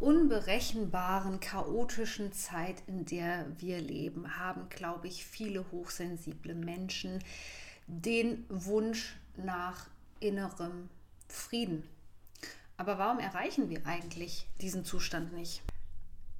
unberechenbaren, chaotischen Zeit, in der wir leben, haben, glaube ich, viele hochsensible Menschen den Wunsch nach innerem Frieden. Aber warum erreichen wir eigentlich diesen Zustand nicht?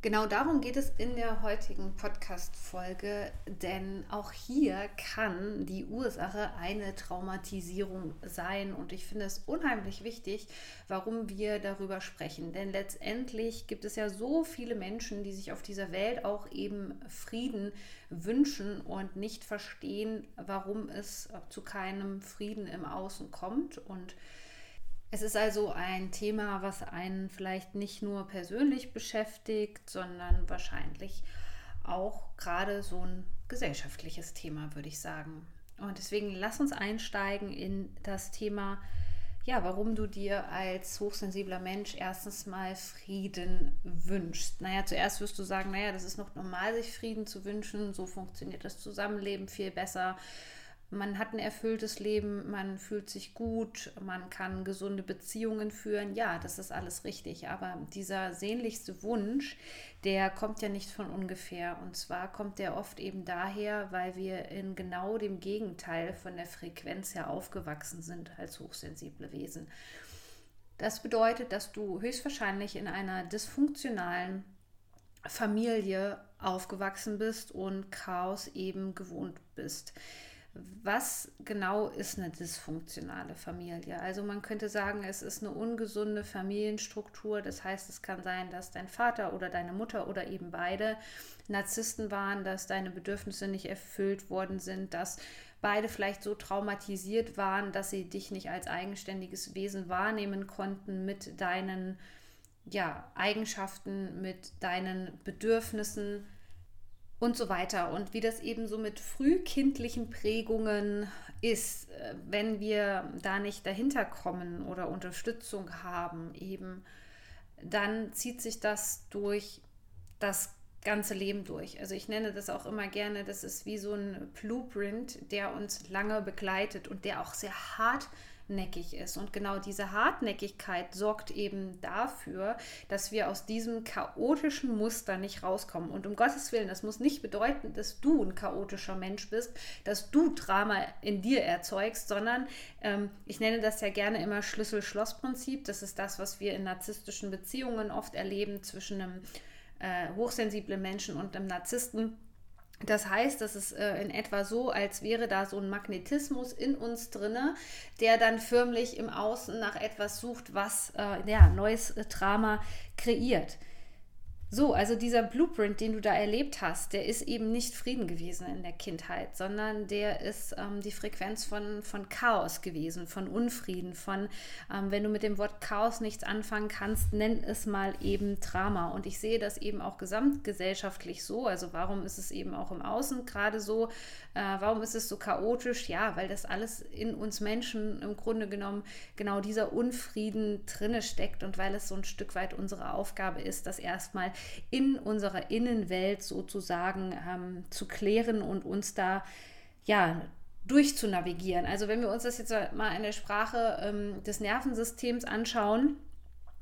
Genau darum geht es in der heutigen Podcast-Folge, denn auch hier kann die Ursache eine Traumatisierung sein. Und ich finde es unheimlich wichtig, warum wir darüber sprechen. Denn letztendlich gibt es ja so viele Menschen, die sich auf dieser Welt auch eben Frieden wünschen und nicht verstehen, warum es zu keinem Frieden im Außen kommt. Und es ist also ein Thema, was einen vielleicht nicht nur persönlich beschäftigt, sondern wahrscheinlich auch gerade so ein gesellschaftliches Thema, würde ich sagen. Und deswegen lass uns einsteigen in das Thema, ja, warum du dir als hochsensibler Mensch erstens mal Frieden wünschst. Naja, zuerst wirst du sagen, naja, das ist noch normal, sich Frieden zu wünschen, so funktioniert das Zusammenleben viel besser man hat ein erfülltes Leben, man fühlt sich gut, man kann gesunde Beziehungen führen. Ja, das ist alles richtig. Aber dieser sehnlichste Wunsch, der kommt ja nicht von ungefähr. Und zwar kommt der oft eben daher, weil wir in genau dem Gegenteil von der Frequenz her aufgewachsen sind als hochsensible Wesen. Das bedeutet, dass du höchstwahrscheinlich in einer dysfunktionalen Familie aufgewachsen bist und Chaos eben gewohnt bist was genau ist eine dysfunktionale Familie? Also man könnte sagen, es ist eine ungesunde Familienstruktur. Das heißt, es kann sein, dass dein Vater oder deine Mutter oder eben beide Narzissten waren, dass deine Bedürfnisse nicht erfüllt worden sind, dass beide vielleicht so traumatisiert waren, dass sie dich nicht als eigenständiges Wesen wahrnehmen konnten mit deinen ja, Eigenschaften, mit deinen Bedürfnissen und so weiter. Und wie das eben so mit frühkindlichen Prägungen ist, äh, wenn wir da nicht dahinter kommen oder Unterstützung haben, eben, dann zieht sich das durch das ganze Leben durch. Also ich nenne das auch immer gerne, das ist wie so ein Blueprint, der uns lange begleitet und der auch sehr hart hartnäckig ist. Und genau diese Hartnäckigkeit sorgt eben dafür, dass wir aus diesem chaotischen Muster nicht rauskommen. Und um Gottes Willen, das muss nicht bedeuten, dass du ein chaotischer Mensch bist, dass du Drama in dir erzeugst, sondern ähm, ich nenne das ja gerne immer Schlüssel-Schloss-Prinzip. Das ist das, was wir in narzisstischen Beziehungen oft erleben zwischen einem äh, hochsensiblen Menschen und einem Narzissten das heißt, das ist äh, in etwa so, als wäre da so ein Magnetismus in uns drinne, der dann förmlich im Außen nach etwas sucht, was äh, ja, neues äh, Drama kreiert. So, also dieser Blueprint, den du da erlebt hast, der ist eben nicht Frieden gewesen in der Kindheit, sondern der ist ähm, die Frequenz von, von Chaos gewesen, von Unfrieden, von, ähm, wenn du mit dem Wort Chaos nichts anfangen kannst, nenn es mal eben Drama. Und ich sehe das eben auch gesamtgesellschaftlich so. Also warum ist es eben auch im Außen gerade so? Äh, warum ist es so chaotisch? Ja, weil das alles in uns Menschen im Grunde genommen genau dieser Unfrieden drinne steckt und weil es so ein Stück weit unsere Aufgabe ist, das erstmal in unserer Innenwelt sozusagen ähm, zu klären und uns da ja durchzunavigieren. Also wenn wir uns das jetzt mal in der Sprache ähm, des Nervensystems anschauen,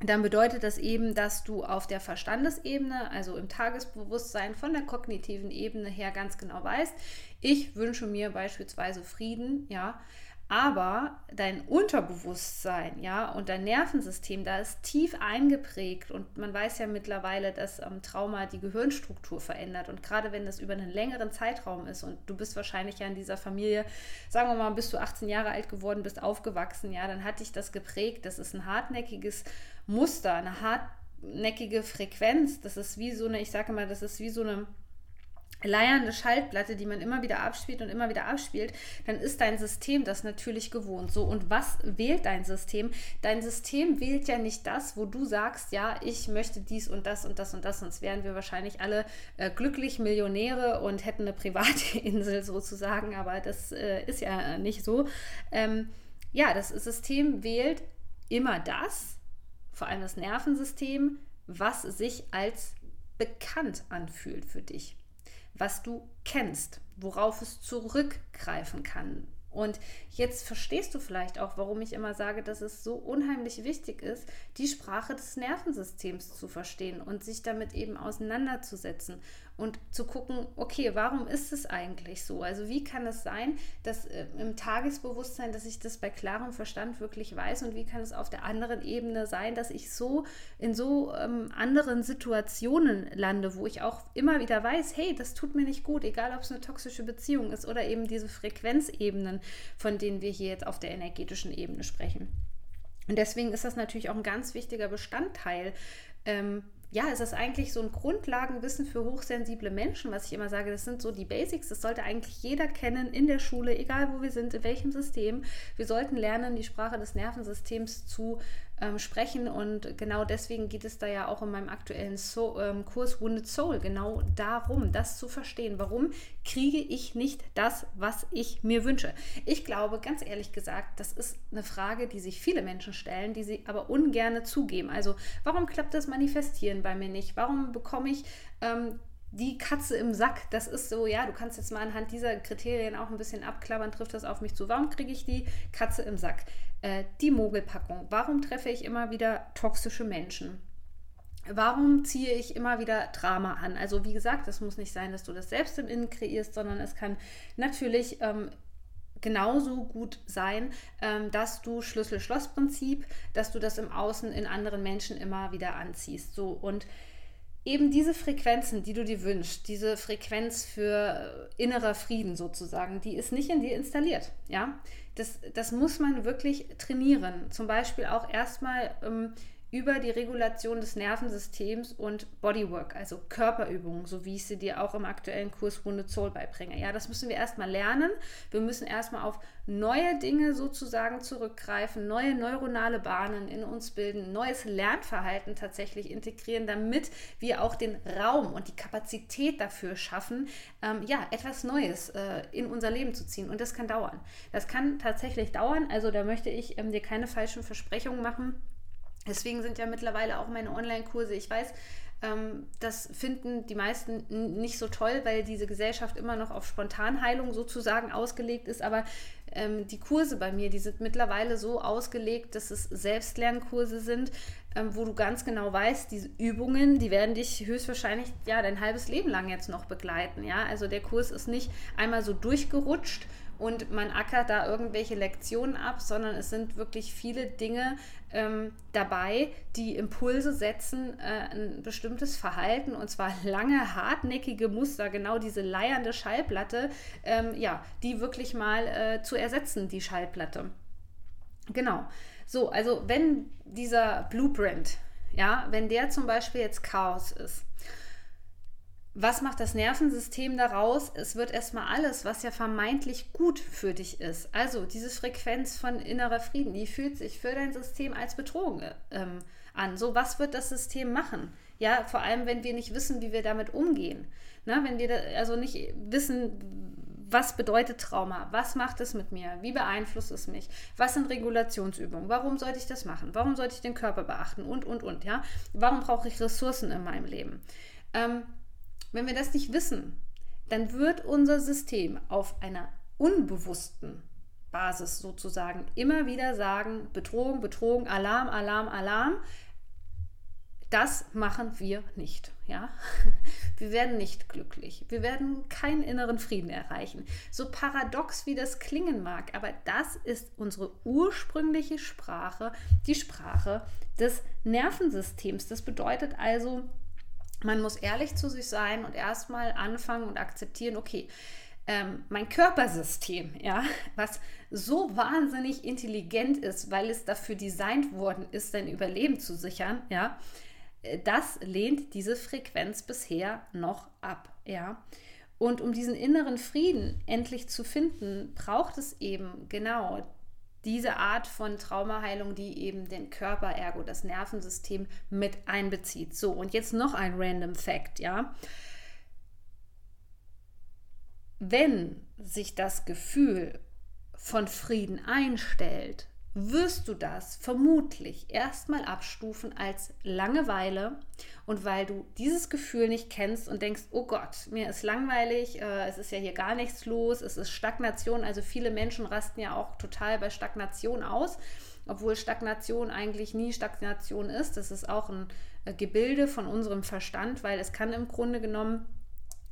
dann bedeutet das eben, dass du auf der Verstandesebene, also im Tagesbewusstsein von der kognitiven Ebene her ganz genau weißt, ich wünsche mir beispielsweise Frieden, ja, aber dein Unterbewusstsein, ja, und dein Nervensystem, da ist tief eingeprägt und man weiß ja mittlerweile, dass ähm, Trauma die Gehirnstruktur verändert und gerade wenn das über einen längeren Zeitraum ist und du bist wahrscheinlich ja in dieser Familie, sagen wir mal, bis du 18 Jahre alt geworden bist, aufgewachsen, ja, dann hat dich das geprägt. Das ist ein hartnäckiges Muster, eine hartnäckige Frequenz. Das ist wie so eine, ich sage mal, das ist wie so eine leiernde Schaltplatte, die man immer wieder abspielt und immer wieder abspielt, dann ist dein System das natürlich gewohnt. So, und was wählt dein System? Dein System wählt ja nicht das, wo du sagst, ja, ich möchte dies und das und das und das, sonst wären wir wahrscheinlich alle äh, glücklich Millionäre und hätten eine private Insel sozusagen, aber das äh, ist ja nicht so. Ähm, ja, das System wählt immer das, vor allem das Nervensystem, was sich als bekannt anfühlt für dich was du kennst, worauf es zurückgreifen kann. Und jetzt verstehst du vielleicht auch, warum ich immer sage, dass es so unheimlich wichtig ist, die Sprache des Nervensystems zu verstehen und sich damit eben auseinanderzusetzen und zu gucken, okay, warum ist es eigentlich so? Also wie kann es sein, dass äh, im Tagesbewusstsein, dass ich das bei klarem Verstand wirklich weiß und wie kann es auf der anderen Ebene sein, dass ich so in so ähm, anderen Situationen lande, wo ich auch immer wieder weiß, hey, das tut mir nicht gut, egal ob es eine toxische Beziehung ist oder eben diese Frequenzebenen, von denen wir hier jetzt auf der energetischen Ebene sprechen. Und deswegen ist das natürlich auch ein ganz wichtiger Bestandteil ähm, ja, es ist eigentlich so ein Grundlagenwissen für hochsensible Menschen, was ich immer sage, das sind so die Basics, das sollte eigentlich jeder kennen in der Schule, egal wo wir sind, in welchem System. Wir sollten lernen, die Sprache des Nervensystems zu ähm, sprechen. Und genau deswegen geht es da ja auch in meinem aktuellen so ähm, Kurs Wounded Soul genau darum, das zu verstehen. Warum kriege ich nicht das, was ich mir wünsche? Ich glaube, ganz ehrlich gesagt, das ist eine Frage, die sich viele Menschen stellen, die sie aber ungern zugeben. Also, warum klappt das Manifestieren bei mir nicht? Warum bekomme ich ähm, die Katze im Sack, das ist so, ja, du kannst jetzt mal anhand dieser Kriterien auch ein bisschen abklappern, trifft das auf mich zu. Warum kriege ich die Katze im Sack? Äh, die Mogelpackung. Warum treffe ich immer wieder toxische Menschen? Warum ziehe ich immer wieder Drama an? Also wie gesagt, es muss nicht sein, dass du das selbst im Innen kreierst, sondern es kann natürlich ähm, genauso gut sein, ähm, dass du Schlüssel-Schloss-Prinzip, dass du das im Außen in anderen Menschen immer wieder anziehst. So und eben diese Frequenzen, die du dir wünschst, diese Frequenz für äh, innerer Frieden sozusagen, die ist nicht in dir installiert. Ja, das, das muss man wirklich trainieren. Zum Beispiel auch erstmal ähm, über die Regulation des Nervensystems und Bodywork, also Körperübungen, so wie ich sie dir auch im aktuellen Kurs Wounded Soul beibringe. Ja, das müssen wir erstmal lernen. Wir müssen erstmal auf neue Dinge sozusagen zurückgreifen, neue neuronale Bahnen in uns bilden, neues Lernverhalten tatsächlich integrieren, damit wir auch den Raum und die Kapazität dafür schaffen, ähm, ja, etwas Neues äh, in unser Leben zu ziehen. Und das kann dauern. Das kann tatsächlich dauern. Also da möchte ich ähm, dir keine falschen Versprechungen machen Deswegen sind ja mittlerweile auch meine Online-Kurse, ich weiß, ähm, das finden die meisten nicht so toll, weil diese Gesellschaft immer noch auf Spontanheilung sozusagen ausgelegt ist. Aber ähm, die Kurse bei mir, die sind mittlerweile so ausgelegt, dass es Selbstlernkurse sind, ähm, wo du ganz genau weißt, diese Übungen, die werden dich höchstwahrscheinlich ja dein halbes Leben lang jetzt noch begleiten. Ja, also der Kurs ist nicht einmal so durchgerutscht und man ackert da irgendwelche Lektionen ab, sondern es sind wirklich viele Dinge ähm, dabei, die Impulse setzen, äh, ein bestimmtes Verhalten und zwar lange, hartnäckige Muster, genau diese leiernde Schallplatte, ähm, ja, die wirklich mal äh, zu ersetzen, die Schallplatte. Genau. So, also wenn dieser Blueprint, ja, wenn der zum Beispiel jetzt Chaos ist, was macht das Nervensystem daraus? Es wird erstmal alles, was ja vermeintlich gut für dich ist. Also diese Frequenz von innerer Frieden, die fühlt sich für dein System als Bedrohung ähm, an. So, was wird das System machen? Ja, vor allem, wenn wir nicht wissen, wie wir damit umgehen. Na, wenn wir da, also nicht wissen, was bedeutet Trauma? Was macht es mit mir? Wie beeinflusst es mich? Was sind Regulationsübungen? Warum sollte ich das machen? Warum sollte ich den Körper beachten? Und, und, und, ja? Warum brauche ich Ressourcen in meinem Leben? Ähm, wenn wir das nicht wissen, dann wird unser System auf einer unbewussten Basis sozusagen immer wieder sagen, Bedrohung, Bedrohung, Alarm, Alarm, Alarm. Das machen wir nicht, ja? Wir werden nicht glücklich. Wir werden keinen inneren Frieden erreichen. So paradox wie das klingen mag, aber das ist unsere ursprüngliche Sprache, die Sprache des Nervensystems. Das bedeutet also, man muss ehrlich zu sich sein und erstmal anfangen und akzeptieren, okay, ähm, mein Körpersystem, ja, was so wahnsinnig intelligent ist, weil es dafür designt worden ist, sein Überleben zu sichern, ja, äh, das lehnt diese Frequenz bisher noch ab, ja. Und um diesen inneren Frieden endlich zu finden, braucht es eben genau diese Art von Traumaheilung, die eben den Körper, ergo das Nervensystem mit einbezieht. So, und jetzt noch ein random Fact, ja. Wenn sich das Gefühl von Frieden einstellt, wirst du das vermutlich erstmal abstufen als Langeweile. Und weil du dieses Gefühl nicht kennst und denkst, oh Gott, mir ist langweilig, äh, es ist ja hier gar nichts los, es ist Stagnation, also viele Menschen rasten ja auch total bei Stagnation aus, obwohl Stagnation eigentlich nie Stagnation ist, das ist auch ein äh, Gebilde von unserem Verstand, weil es kann im Grunde genommen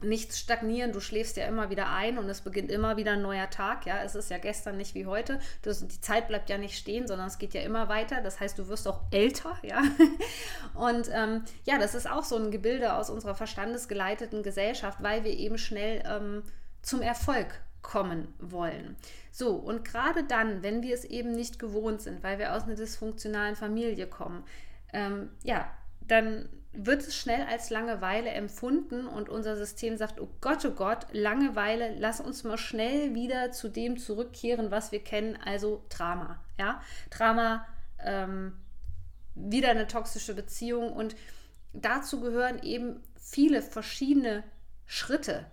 nichts stagnieren, du schläfst ja immer wieder ein und es beginnt immer wieder ein neuer Tag, ja, es ist ja gestern nicht wie heute, das, die Zeit bleibt ja nicht stehen, sondern es geht ja immer weiter, das heißt, du wirst auch älter, ja, und ähm, ja, das ist auch so ein Gebilde aus unserer verstandesgeleiteten Gesellschaft, weil wir eben schnell ähm, zum Erfolg kommen wollen. So, und gerade dann, wenn wir es eben nicht gewohnt sind, weil wir aus einer dysfunktionalen Familie kommen, ähm, ja, dann wird es schnell als Langeweile empfunden und unser System sagt, oh Gott, oh Gott, Langeweile, lass uns mal schnell wieder zu dem zurückkehren, was wir kennen, also Drama. Ja, Drama, ähm, wieder eine toxische Beziehung und dazu gehören eben viele verschiedene Schritte.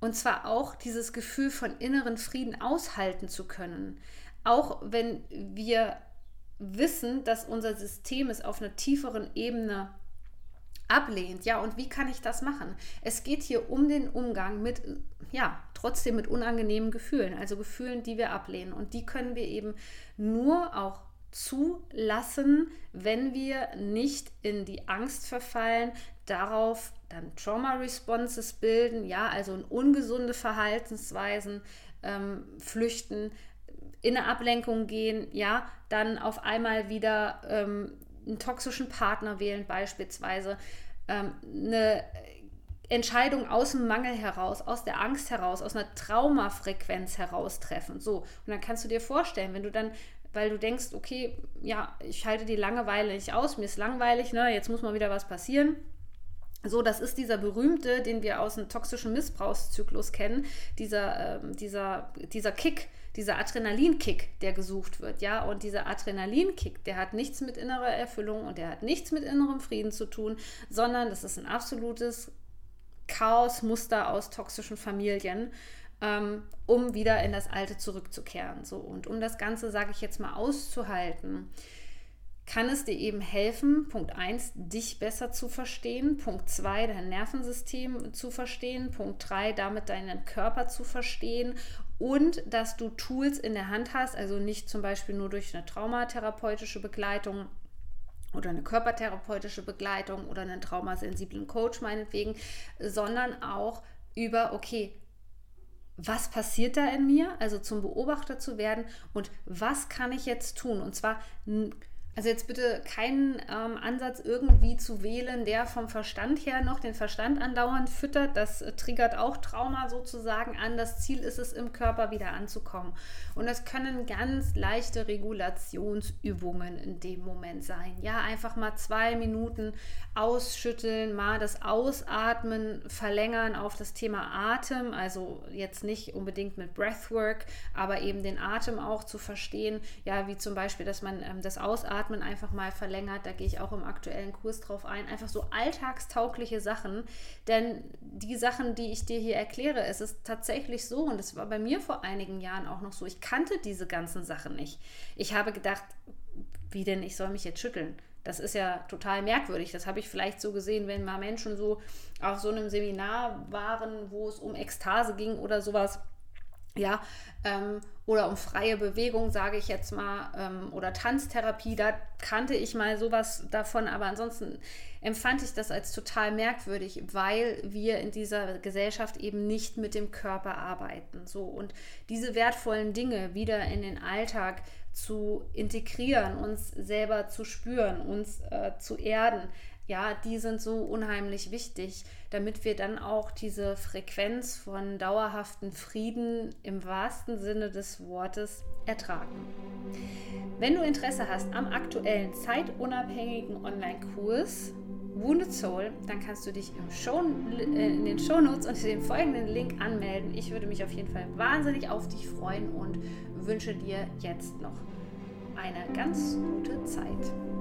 Und zwar auch dieses Gefühl von inneren Frieden aushalten zu können. Auch wenn wir wissen, dass unser System es auf einer tieferen Ebene ablehnt. Ja, und wie kann ich das machen? Es geht hier um den Umgang mit, ja, trotzdem mit unangenehmen Gefühlen, also Gefühlen, die wir ablehnen. Und die können wir eben nur auch zulassen, wenn wir nicht in die Angst verfallen, darauf dann Trauma Responses bilden, ja, also in ungesunde Verhaltensweisen ähm, flüchten, in eine Ablenkung gehen, ja, dann auf einmal wieder ähm, einen toxischen Partner wählen beispielsweise, ähm, eine Entscheidung aus dem Mangel heraus, aus der Angst heraus, aus einer Traumafrequenz heraus treffen. So, und dann kannst du dir vorstellen, wenn du dann weil du denkst, okay, ja, ich halte die Langeweile nicht aus, mir ist langweilig, ne, jetzt muss mal wieder was passieren. So, das ist dieser berühmte, den wir aus dem toxischen Missbrauchszyklus kennen, dieser, ähm, dieser, dieser Kick, dieser Adrenalinkick, der gesucht wird, ja, und dieser Adrenalinkick, der hat nichts mit innerer Erfüllung und der hat nichts mit innerem Frieden zu tun, sondern das ist ein absolutes Chaosmuster aus toxischen Familien, ähm, um wieder in das Alte zurückzukehren. So und um das Ganze, sage ich jetzt mal, auszuhalten kann es dir eben helfen, Punkt 1, dich besser zu verstehen, Punkt 2, dein Nervensystem zu verstehen, Punkt 3, damit deinen Körper zu verstehen? Und dass du Tools in der Hand hast, also nicht zum Beispiel nur durch eine traumatherapeutische Begleitung oder eine körpertherapeutische Begleitung oder einen traumasensiblen Coach meinetwegen, sondern auch über, okay, was passiert da in mir, also zum Beobachter zu werden und was kann ich jetzt tun? Und zwar also jetzt bitte keinen ähm, Ansatz irgendwie zu wählen, der vom Verstand her noch den Verstand andauernd füttert. Das äh, triggert auch Trauma sozusagen an. Das Ziel ist es, im Körper wieder anzukommen. Und es können ganz leichte Regulationsübungen in dem Moment sein. Ja, einfach mal zwei Minuten ausschütteln, mal das Ausatmen verlängern auf das Thema Atem. Also jetzt nicht unbedingt mit Breathwork, aber eben den Atem auch zu verstehen. Ja, wie zum Beispiel, dass man ähm, das Ausatmen Atmen einfach mal verlängert. Da gehe ich auch im aktuellen Kurs drauf ein. Einfach so alltagstaugliche Sachen. Denn die Sachen, die ich dir hier erkläre, es ist tatsächlich so, und es war bei mir vor einigen Jahren auch noch so, ich kannte diese ganzen Sachen nicht. Ich habe gedacht, wie denn, ich soll mich jetzt schütteln. Das ist ja total merkwürdig. Das habe ich vielleicht so gesehen, wenn mal Menschen so auf so einem Seminar waren, wo es um Ekstase ging oder sowas ja, ähm, oder um freie Bewegung, sage ich jetzt mal, ähm, oder Tanztherapie, da kannte ich mal sowas davon, aber ansonsten empfand ich das als total merkwürdig, weil wir in dieser Gesellschaft eben nicht mit dem Körper arbeiten. So und diese wertvollen Dinge wieder in den Alltag zu integrieren, uns selber zu spüren, uns äh, zu erden, ja, die sind so unheimlich wichtig, damit wir dann auch diese Frequenz von dauerhaften Frieden im wahrsten Sinne des Wortes ertragen. Wenn du Interesse hast am aktuellen zeitunabhängigen Online-Kurs, Wounded Soul, dann kannst du dich Show, äh, in den Shownotes unter dem folgenden Link anmelden. Ich würde mich auf jeden Fall wahnsinnig auf dich freuen und wünsche dir jetzt noch eine ganz gute Zeit.